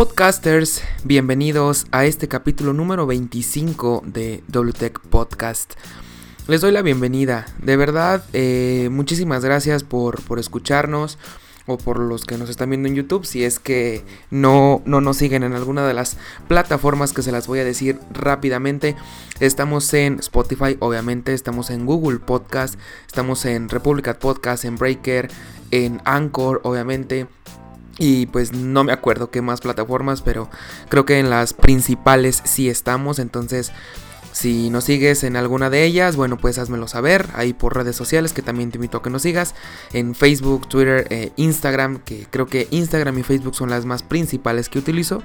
Podcasters, bienvenidos a este capítulo número 25 de WTech Podcast. Les doy la bienvenida, de verdad, eh, muchísimas gracias por, por, escucharnos o por los que nos están viendo en YouTube, si es que no, no nos siguen en alguna de las plataformas que se las voy a decir rápidamente. Estamos en Spotify, obviamente, estamos en Google Podcast, estamos en Republicat Podcast, en Breaker, en Anchor, obviamente y pues no me acuerdo qué más plataformas, pero creo que en las principales sí estamos. Entonces, si nos sigues en alguna de ellas, bueno, pues házmelo saber ahí por redes sociales, que también te invito a que nos sigas. En Facebook, Twitter, eh, Instagram, que creo que Instagram y Facebook son las más principales que utilizo.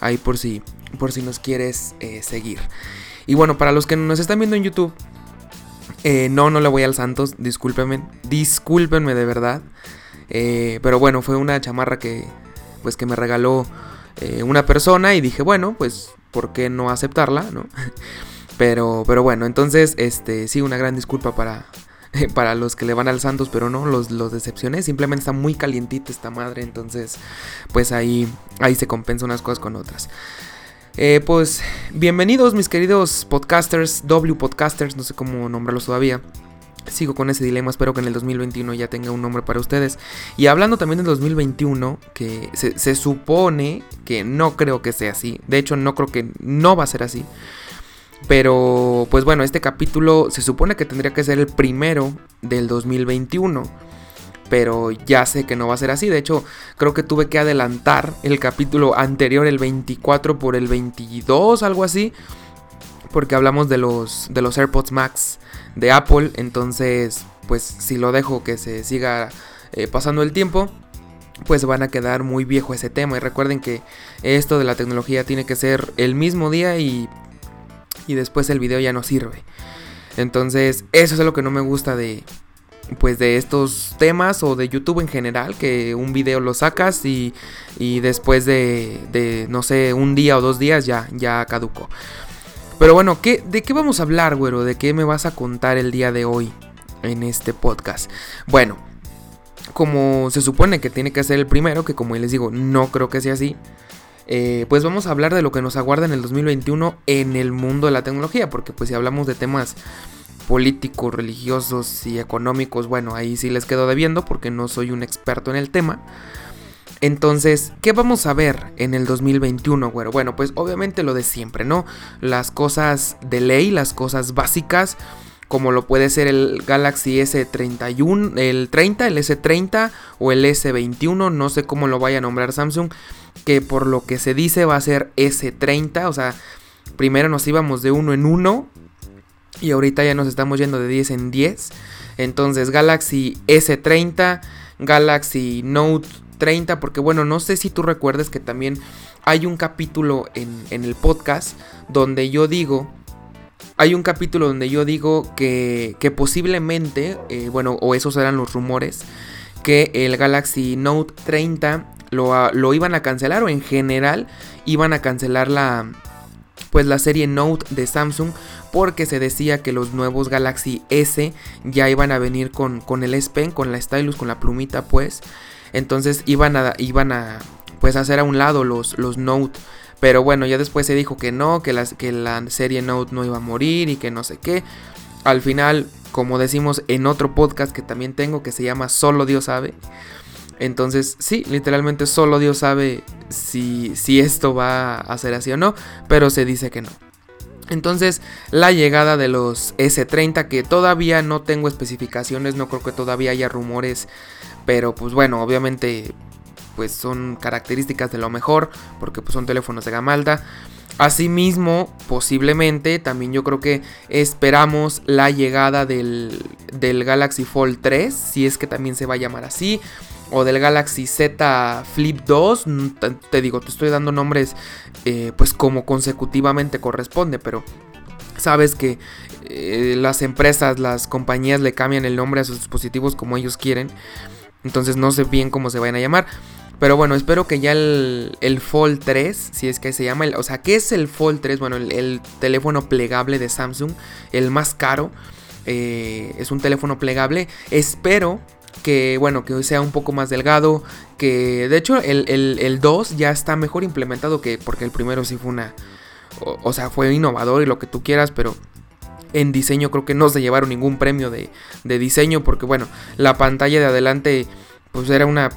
Ahí por si, por si nos quieres eh, seguir. Y bueno, para los que nos están viendo en YouTube, eh, no, no le voy al Santos, discúlpenme, discúlpenme de verdad. Eh, pero bueno, fue una chamarra que, pues, que me regaló eh, una persona y dije, bueno, pues, ¿por qué no aceptarla? ¿no? Pero, pero bueno, entonces, este, sí, una gran disculpa para, para los que le van al Santos, pero no, los, los decepcioné. Simplemente está muy calientita esta madre, entonces, pues ahí, ahí se compensa unas cosas con otras. Eh, pues bienvenidos mis queridos podcasters, W podcasters, no sé cómo nombrarlos todavía. Sigo con ese dilema, espero que en el 2021 ya tenga un nombre para ustedes. Y hablando también del 2021, que se, supone que no creo que sea así. De hecho, no creo que no va a ser así. Pero, pues bueno, este capítulo se supone que tendría que ser el primero del 2021. Pero ya sé que no va a ser así. De hecho, creo que tuve que adelantar el capítulo anterior, el 24 por el 22, algo así. Porque hablamos de los, de los AirPods Max de Apple. Entonces, pues si lo dejo que se siga eh, pasando el tiempo, pues van a quedar muy viejo ese tema. Y recuerden que esto de la tecnología tiene que ser el mismo día y, y después el video ya no sirve. Entonces, eso es lo que no me gusta de pues de estos temas o de YouTube en general, que un video lo sacas y, y después de, de, no sé, un día o dos días ya, ya caducó. Pero bueno, ¿qué, ¿de qué vamos a hablar, güero? ¿De qué me vas a contar el día de hoy en este podcast? Bueno, como se supone que tiene que ser el primero, que como les digo, no creo que sea así. Eh, pues vamos a hablar de lo que nos aguarda en el 2021 en el mundo de la tecnología, porque pues si hablamos de temas políticos, religiosos y económicos, bueno, ahí sí les quedo debiendo porque no soy un experto en el tema. Entonces, ¿qué vamos a ver en el 2021, güero? Bueno, pues obviamente lo de siempre, ¿no? Las cosas de ley, las cosas básicas, como lo puede ser el Galaxy S31, el 30, el S30 o el S21, no sé cómo lo vaya a nombrar Samsung, que por lo que se dice va a ser S30, o sea, primero nos íbamos de uno en uno y ahorita ya nos estamos yendo de 10 en 10. Entonces, Galaxy S30, Galaxy Note 30, porque bueno, no sé si tú recuerdes que también hay un capítulo en, el podcast donde yo digo, hay un capítulo donde yo digo que, posiblemente, eh, bueno, o esos eran los rumores, que el Galaxy Note 30 lo, lo, iban a cancelar o en general iban a cancelar la, pues la serie Note de Samsung porque se decía que los nuevos Galaxy S ya iban a venir con, con el S Pen, con la stylus, con la plumita pues. Entonces iban a, iban a pues hacer a un lado los, los Note. Pero bueno, ya después se dijo que no, que, las, que la serie Note no iba a morir y que no sé qué. Al final, como decimos en otro podcast que también tengo que se llama Solo Dios sabe. Entonces, sí, literalmente solo Dios sabe si, si esto va a ser así o no, pero se dice que no. Entonces, la llegada de los S30, que todavía no tengo especificaciones, no creo que todavía haya rumores pero pues bueno, obviamente pues son características de lo mejor porque pues son teléfonos de gama alta. Asimismo, posiblemente también yo creo que esperamos la llegada del, del, Galaxy Fold 3, si es que también se va a llamar así, o del Galaxy Z Flip 2. Mm, te digo, te estoy dando nombres eh, pues como consecutivamente corresponde, pero sabes que eh, las empresas, las compañías le cambian el nombre a sus dispositivos como ellos quieren. Entonces no sé bien cómo se vayan a llamar. Pero bueno, espero que ya el, el Fold 3, si es que se llama, o sea, ¿qué es el Fold 3? Bueno, el, teléfono plegable de Samsung, el más caro. Eh, es un teléfono plegable. Espero que bueno, que sea un poco más delgado, que de hecho el, el, 2 ya está mejor implementado que porque el primero sí fue una, o, sea, fue innovador y lo que tú quieras, pero en diseño creo que no se llevaron ningún premio de, de diseño porque bueno, la pantalla de adelante pues era una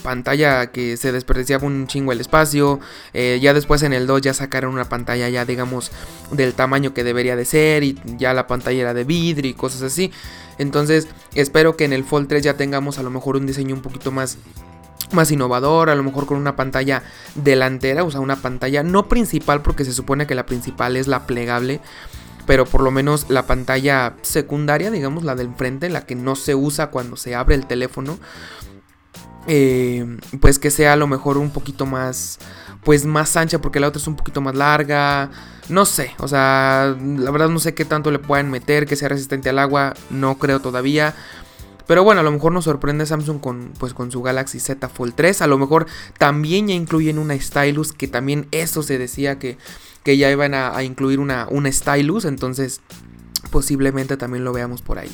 pantalla que se desperdiciaba un chingo el espacio. Eh, ya después en el 2 ya sacaron una pantalla ya digamos del tamaño que debería de ser y ya la pantalla era de vidrio y cosas así. Entonces espero que en el Fold 3 ya tengamos a lo mejor un diseño un poquito más más innovador, a lo mejor con una pantalla delantera, o sea, una pantalla no principal porque se supone que la principal es la plegable, pero por lo menos la pantalla secundaria, digamos, la del frente, la que no se usa cuando se abre el teléfono, eh, pues que sea a lo mejor un poquito más, pues más ancha porque la otra es un poquito más larga. No sé, o sea, la verdad no sé qué tanto le puedan meter, que sea resistente al agua, no creo todavía. Pero bueno, a lo mejor nos sorprende Samsung con, pues, con su Galaxy Z Fold 3. A lo mejor también ya incluyen una Stylus, que también eso se decía que, que ya iban a, incluir una, Stylus. Entonces, posiblemente también lo veamos por ahí.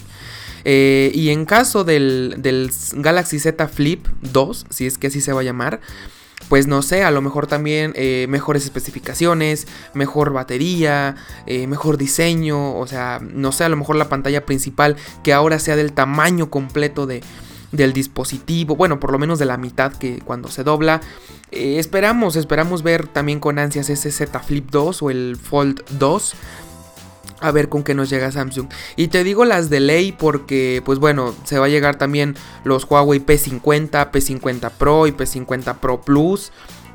Eh, y en caso del, Galaxy Z Flip 2, si es que así se va a llamar, pues no sé, a lo mejor también eh, mejores especificaciones, mejor batería, eh, mejor diseño, o sea, no sé, a lo mejor la pantalla principal que ahora sea del tamaño completo de, del dispositivo, bueno, por lo menos de la mitad que cuando se dobla. esperamos, esperamos ver también con ansias ese Z Flip 2 o el Fold 2 a ver con qué nos llega Samsung. Y te digo las de ley porque, pues bueno, se va a llegar también los Huawei P50, P50 Pro y P50 Pro Plus.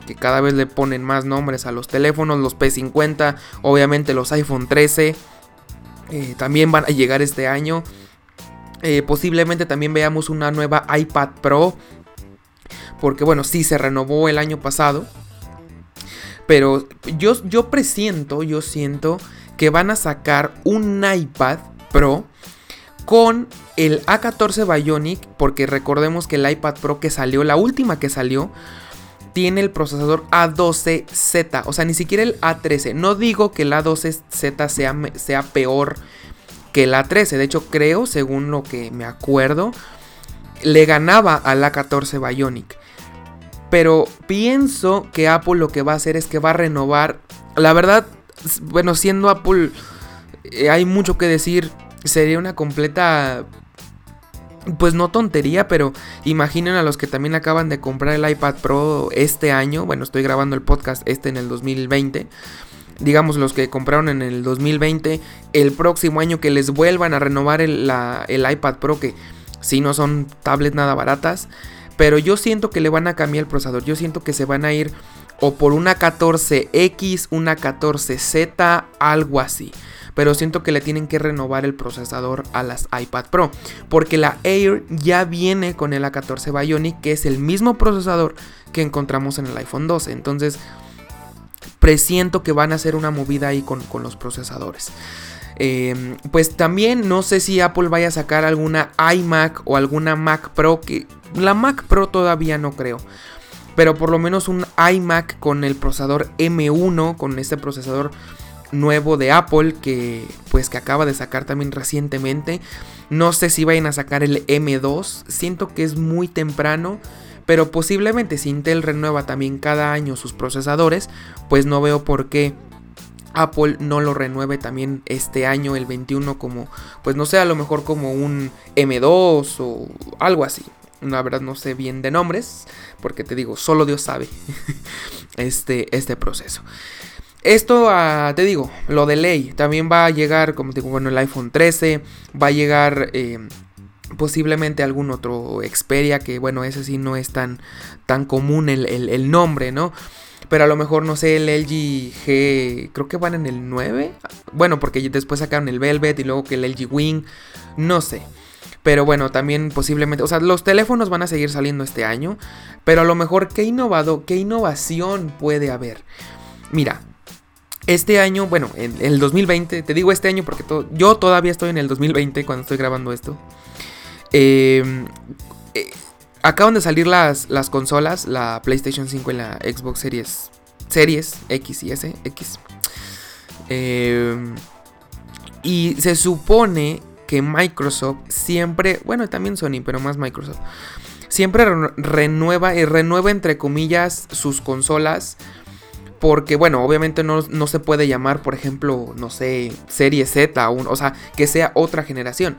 Que cada vez le ponen más nombres a los teléfonos. Los P50, obviamente los iPhone 13. Eh, también van a llegar este año. Eh, posiblemente también veamos una nueva iPad Pro. Porque bueno, sí se renovó el año pasado. Pero yo, yo presiento, yo siento que van a sacar un iPad Pro con el A14 Bionic, porque recordemos que el iPad Pro que salió, la última que salió, tiene el procesador A12Z, o sea, ni siquiera el A13. No digo que el A12Z sea, sea peor que el A13, de hecho creo, según lo que me acuerdo, le ganaba al A14 Bionic. Pero pienso que Apple lo que va a hacer es que va a renovar, la verdad, bueno, siendo Apple, eh, hay mucho que decir. Sería una completa pues no tontería, pero imaginen a los que también acaban de comprar el iPad Pro este año. Bueno, estoy grabando el podcast este en el 2020. Digamos los que compraron en el 2020, el próximo año que les vuelvan a renovar el, el iPad Pro, que si no son tablets nada baratas. Pero yo siento que le van a cambiar el procesador. Yo siento que se van a ir o por una 14X, una 14Z, algo así. Pero siento que le tienen que renovar el procesador a las iPad Pro. Porque la Air ya viene con el A14 Bionic, que es el mismo procesador que encontramos en el iPhone 12. Entonces, presiento que van a hacer una movida ahí con, los procesadores. Em, pues también no sé si Apple vaya a sacar alguna iMac o alguna Mac Pro. Que la Mac Pro todavía no creo pero por lo menos un iMac con el procesador M1, con este procesador nuevo de Apple que pues que acaba de sacar también recientemente. No sé si vayan a sacar el M2, siento que es muy temprano, pero posiblemente si Intel renueva también cada año sus procesadores, pues no veo por qué Apple no lo renueve también este año, el 21, como, pues no sé, a lo mejor como un M2 o algo así. La verdad no sé bien de nombres, porque te digo, solo Dios sabe este, este proceso. Esto, ah, te digo, lo de ley, también va a llegar, como te digo, bueno, el iPhone 13, va a llegar eh, posiblemente algún otro Xperia, que bueno, ese sí no es tan, tan común el, el, nombre, ¿no? Pero a lo mejor, no sé, el LG G, creo que van en el 9. Bueno, porque después sacaron el Velvet y luego que el LG Wing, no sé. Pero bueno, también posiblemente, o sea, los teléfonos van a seguir saliendo este año, pero a lo mejor qué innovado, qué innovación puede haber. Mira, este año, bueno, en el 2020, te digo este año porque yo todavía estoy en el 2020 cuando estoy grabando esto. Em, eh, acaban de salir las, las consolas, la PlayStation 5 y la Xbox Series, Series X y S, X. Em, y se supone que Microsoft siempre, bueno, también Sony, pero más Microsoft, siempre renueva y renueva entre comillas sus consolas. Porque, bueno, obviamente no, se puede llamar, por ejemplo, no sé, Serie Z, o sea, que sea otra generación.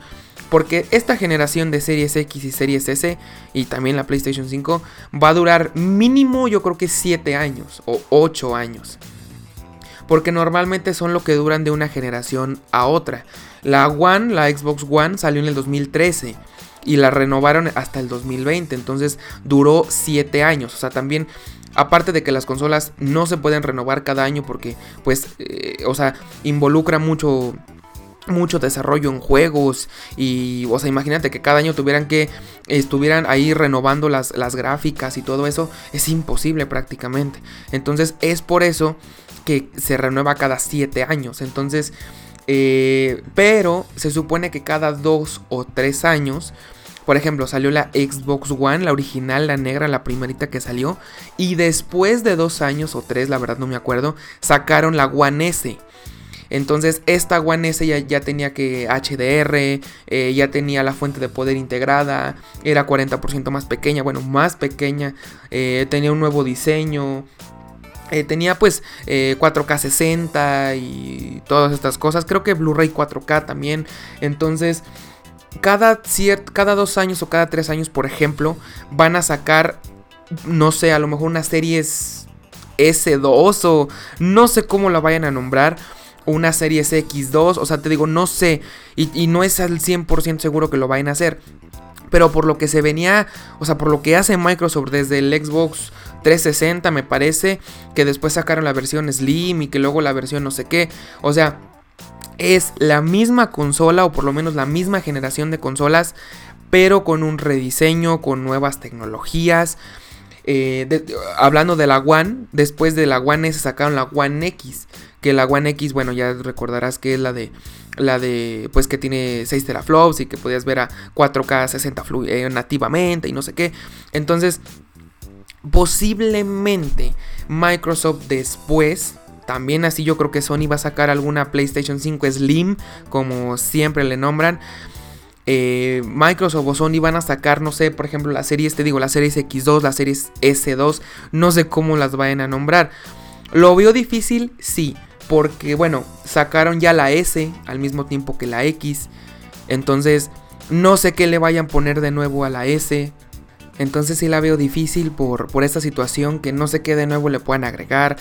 Porque esta generación de Series X y Series S y también la PlayStation 5 va a durar mínimo yo creo que 7 años o 8 años. Porque normalmente son lo que duran de una generación a otra. La One, la Xbox One salió en el 2013 y la renovaron hasta el 2020, entonces duró 7 años, o sea, también aparte de que las consolas no se pueden renovar cada año porque pues, eh, o sea, involucra mucho mucho desarrollo en juegos y o sea imagínate que cada año tuvieran que estuvieran ahí renovando las, las gráficas y todo eso es imposible prácticamente. Entonces es por eso que se renueva cada 7 años. Entonces eh, pero se supone que cada dos o tres años, por ejemplo, salió la Xbox One, la original, la negra, la primerita que salió. Y después de dos años o tres, la verdad no me acuerdo, sacaron la One S. Entonces esta One S ya, tenía que HDR, eh, ya tenía la fuente de poder integrada, era 40% más pequeña, bueno, más pequeña, eh, tenía un nuevo diseño, eh, tenía pues 4K eh, 60 y todas estas cosas. Creo que Blu-ray 4K también. Entonces, cada, cada dos años o cada tres años, por ejemplo, van a sacar, no sé, a lo mejor una serie S2 o no sé cómo la vayan a nombrar. Una serie X2, o sea, te digo, no sé, y, y no es al 100% seguro que lo vayan a hacer. Pero por lo que se venía, o sea, por lo que hace Microsoft desde el Xbox 360 me parece, que después sacaron la versión Slim y que luego la versión no sé qué. O sea, es la misma consola o por lo menos la misma generación de consolas, pero con un rediseño, con nuevas tecnologías. Eh, hablando de la One, después de la One S sacaron la One X, que la One X, bueno, ya recordarás que es la de la de pues que tiene 6 teraflops y que podías ver a 4K 60 eh, nativamente y no sé qué. Entonces, Posiblemente Microsoft después, también así yo creo que Sony va a sacar alguna PlayStation 5 Slim, como siempre le nombran. Eh, Microsoft o Sony van a sacar, no sé, por ejemplo, la serie, te digo, la serie X2, la serie S2, no sé cómo las vayan a nombrar. ¿Lo veo difícil? Sí, porque bueno, sacaron ya la S al mismo tiempo que la X. Entonces, no sé qué le vayan a poner de nuevo a la S. Entonces sí la veo difícil por, por esta situación que no sé qué de nuevo le puedan agregar.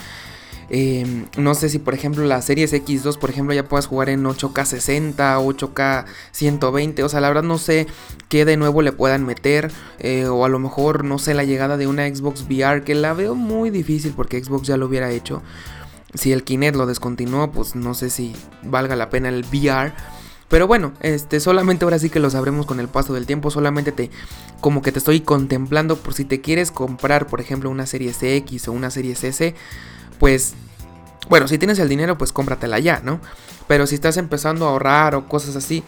Em, no sé si por ejemplo la series X2 por ejemplo ya puedas jugar en 8K 60, 8K 120. O sea, la verdad no sé qué de nuevo le puedan meter. Eh, o a lo mejor no sé la llegada de una Xbox VR que la veo muy difícil porque Xbox ya lo hubiera hecho. Si el Kinect lo descontinuó pues no sé si valga la pena el VR. Pero bueno, este, solamente ahora sí que lo sabremos con el paso del tiempo. Solamente te, como que te estoy contemplando por si te quieres comprar, por ejemplo, una serie X o una serie S. Pues, bueno, si tienes el dinero, pues cómpratela ya, ¿no? Pero si estás empezando a ahorrar o cosas así,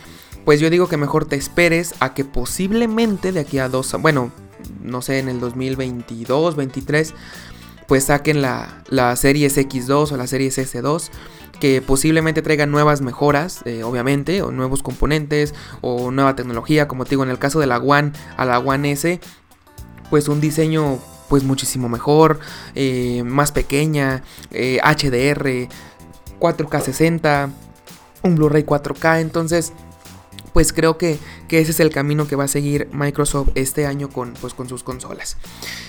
pues yo digo que mejor te esperes a que posiblemente de aquí a dos, bueno, no sé, en el 2022, 23, pues saquen la, la serie X2 o la serie S2 que posiblemente traigan nuevas mejoras, eh, obviamente, o nuevos componentes, o nueva tecnología, como te digo, en el caso de la One a la One S, pues un diseño pues muchísimo mejor, eh, más pequeña, HDR, 4K 60, un Blu-ray 4K, entonces pues creo que, ese es el camino que va a seguir Microsoft este año con, pues, con sus consolas.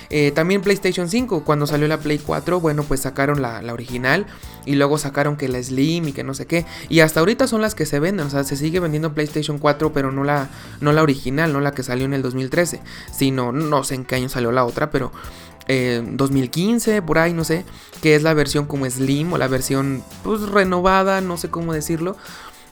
Eh, también PlayStation 5, cuando salió la Play 4, bueno, pues sacaron la, original y luego sacaron que la Slim y que no sé qué. Y hasta ahorita son las que se venden, o sea, se sigue vendiendo PlayStation 4, pero no la, no la original, no la que salió en el 2013, sino, no sé en qué año salió la otra, pero... 2015, eh, por ahí, no sé, que es la versión como Slim o la versión pues renovada, no sé cómo decirlo,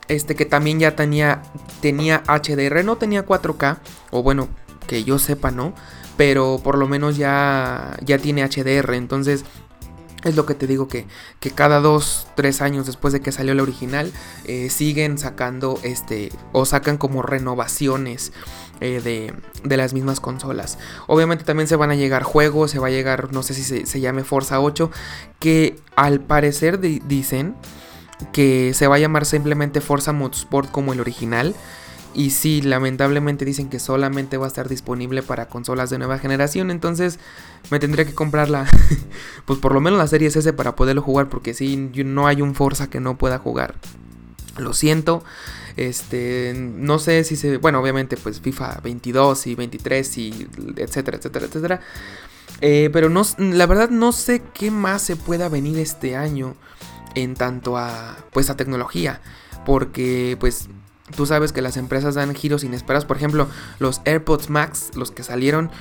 este que también ya tenía, tenía HDR, no tenía 4K, o bueno, que yo sepa, ¿no? Pero por lo menos ya, ya tiene HDR, entonces es lo que te digo que, que cada 2, 3 años después de que salió la original, eh, siguen sacando este, o sacan como renovaciones. Eh, de, de, las mismas consolas. Obviamente también se van a llegar juegos, se va a llegar, no sé si se, se llame Forza 8, que al parecer dicen que se va a llamar simplemente Forza Motorsport como el original, Y sí, lamentablemente dicen que solamente va a estar disponible para consolas de nueva generación. Entonces me tendría que comprarla. pues por lo menos la serie S para poderlo jugar. Porque sí, no hay un Forza que no pueda jugar. Lo siento. Este, no sé si se, bueno, obviamente pues FIFA 22 y 23 y etcétera, etcétera, etcétera. Eh, pero no, la verdad no sé qué más se pueda venir este año en tanto a, pues a tecnología, porque pues tú sabes que las empresas dan giros inesperados. Por ejemplo, los AirPods Max, los que salieron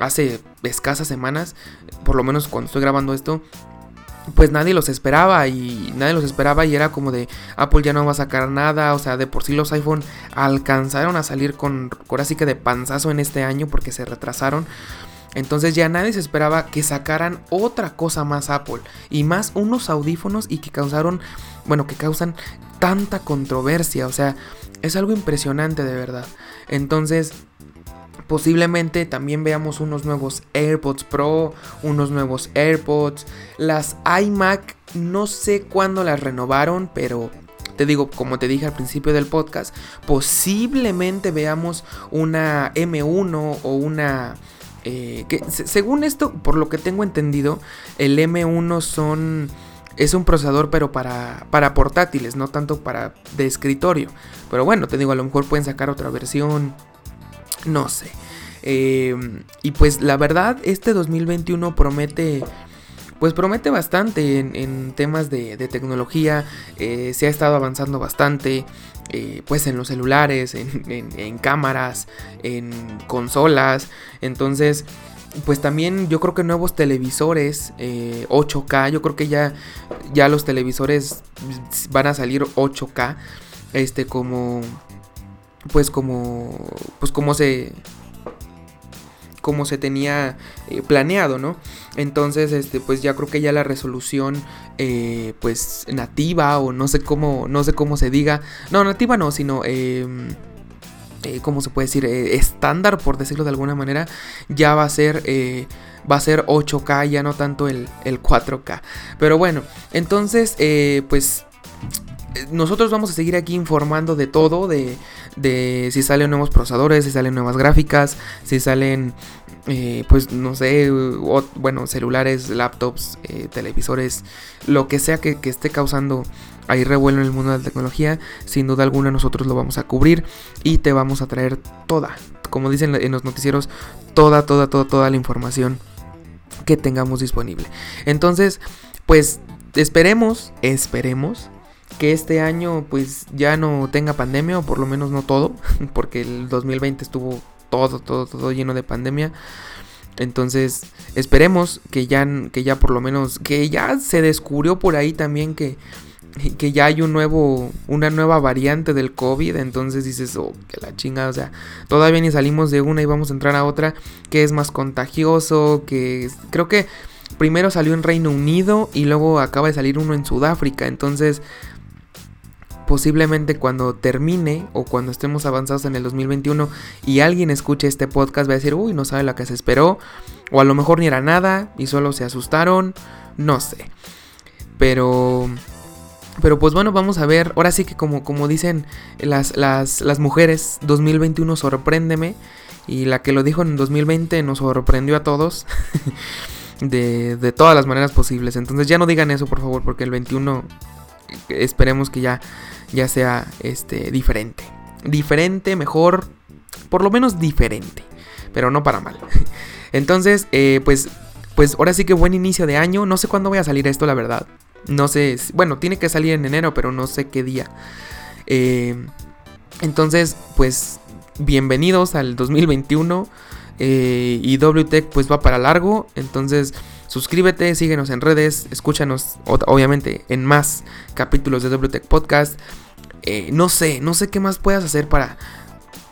hace escasas semanas, por lo menos cuando estoy grabando esto, pues nadie los esperaba y nadie los esperaba y era como de Apple ya no va a sacar nada, o sea, de por sí los iPhone alcanzaron a salir con ahora que de panzazo en este año porque se retrasaron. Entonces ya nadie se esperaba que sacaran otra cosa más Apple y más unos audífonos y que causaron, bueno, que causan tanta controversia, o sea, es algo impresionante de verdad. Entonces, Posiblemente también veamos unos nuevos AirPods Pro, unos nuevos AirPods. Las iMac no sé cuándo las renovaron, pero te digo, como te dije al principio del podcast, posiblemente veamos una M1 o una... Eh, que según esto, por lo que tengo entendido, el M1 son... Es un procesador pero para, para portátiles, no tanto para de escritorio. Pero bueno, te digo, a lo mejor pueden sacar otra versión no sé. Em, y pues la verdad, este 2021 promete pues promete bastante en, temas de, tecnología, eh, se ha estado avanzando bastante, eh, pues en los celulares, en, cámaras, en consolas, entonces pues también yo creo que nuevos televisores 8K, eh, yo creo que ya, ya los televisores van a salir 8K, este como pues como pues como se como se tenía eh, planeado, ¿no? Entonces, este, pues ya creo que ya la resolución, eh, pues nativa o no sé cómo, no sé cómo se diga, no nativa no, sino em, eh, ¿cómo se puede decir? estándar, por decirlo de alguna manera, ya va a ser va a ser 8K, ya no tanto el, el 4K. Pero bueno, entonces, pues nosotros vamos a seguir aquí informando de todo, de, de si salen nuevos procesadores, si salen nuevas gráficas, si salen, eh, pues no sé, bueno, celulares, laptops, eh, televisores, lo que sea que, esté causando ahí revuelo en el mundo de la tecnología, sin duda alguna nosotros lo vamos a cubrir y te vamos a traer toda, como dicen en los noticieros, toda, toda, toda, toda la información que tengamos disponible. Entonces, pues esperemos, esperemos que este año pues ya no tenga pandemia o por lo menos no todo, porque el 2020 estuvo todo, todo, todo lleno de pandemia. Entonces, esperemos que ya, que ya por lo menos, que ya se descubrió por ahí también que, que ya hay un nuevo, una nueva variante del COVID. Entonces dices, oh, que la chingada, o sea, todavía ni salimos de una y vamos a entrar a otra que es más contagioso, que creo que primero salió en Reino Unido y luego acaba de salir uno en Sudáfrica. Entonces, posiblemente cuando termine o cuando estemos avanzados en el 2021 y alguien escuche este podcast va a decir, uy, no sabe la que se esperó. O a lo mejor ni era nada y solo se asustaron. No sé. Pero... Pero pues bueno, vamos a ver. Ahora sí que como, como dicen las, las, las mujeres, 2021 sorpréndeme. Y la que lo dijo en 2020 nos sorprendió a todos. de, de todas las maneras posibles. Entonces ya no digan eso, por favor, porque el 21 esperemos que ya ya sea este, diferente. Diferente, mejor, por lo menos diferente, pero no para mal. Entonces, eh, pues, pues ahora sí que buen inicio de año. No sé cuándo voy a salir esto, la verdad. No sé, bueno, tiene que salir en enero, pero no sé qué día. Eh, entonces, pues, bienvenidos al 2021. Eh, y WTEC pues va para largo. Entonces, suscríbete, síguenos en redes, escúchanos obviamente en más capítulos de WTEC Podcast. Eh, no sé, no sé qué más puedas hacer para,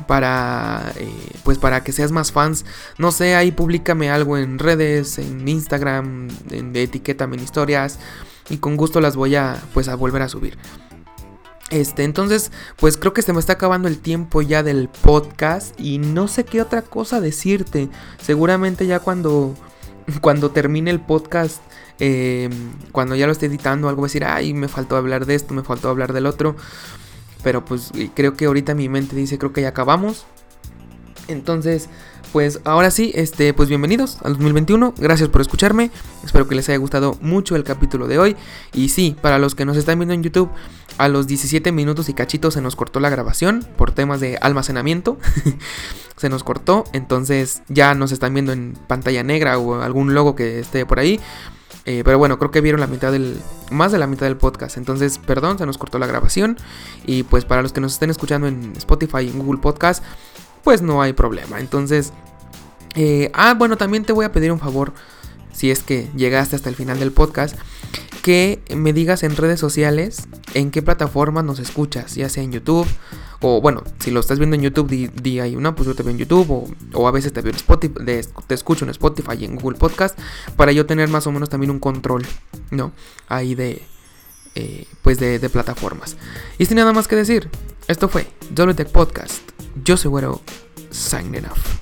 para eh, pues para que seas más fans. No sé ahí públicame algo en redes en Instagram en, etiquétame en historias y con gusto las voy a pues a volver a subir. Este entonces pues creo que se me está acabando el tiempo ya del podcast y no sé qué otra cosa decirte. Seguramente ya cuando cuando termine el podcast Em, cuando ya lo esté editando, algo va a decir, ay, me faltó hablar de esto, me faltó hablar del otro. Pero pues creo que ahorita mi mente dice, creo que ya acabamos. Entonces, pues ahora sí, este, pues bienvenidos al 2021. Gracias por escucharme. Espero que les haya gustado mucho el capítulo de hoy. Y sí, para los que nos están viendo en YouTube, a los 17 minutos y cachito se nos cortó la grabación por temas de almacenamiento. se nos cortó, entonces ya nos están viendo en pantalla negra o algún logo que esté por ahí. Eh, pero bueno, creo que vieron la mitad del. Más de la mitad del podcast. Entonces, perdón, se nos cortó la grabación. Y pues para los que nos estén escuchando en Spotify y en Google Podcast, pues no hay problema. Entonces. Eh, ah, bueno, también te voy a pedir un favor. Si es que llegaste hasta el final del podcast que me digas en redes sociales en qué plataforma nos escuchas, ya sea en YouTube, o bueno, si lo estás viendo en YouTube, di, ahí una, pues yo te veo en YouTube, o, a veces te veo en Spotify, te escucho en Spotify y en Google Podcast, para yo tener más o menos también un control, ¿no? Ahí de, eh, pues de, de, plataformas. Y sin nada más que decir, esto fue WTech Podcast. Yo soy Güero, signing off.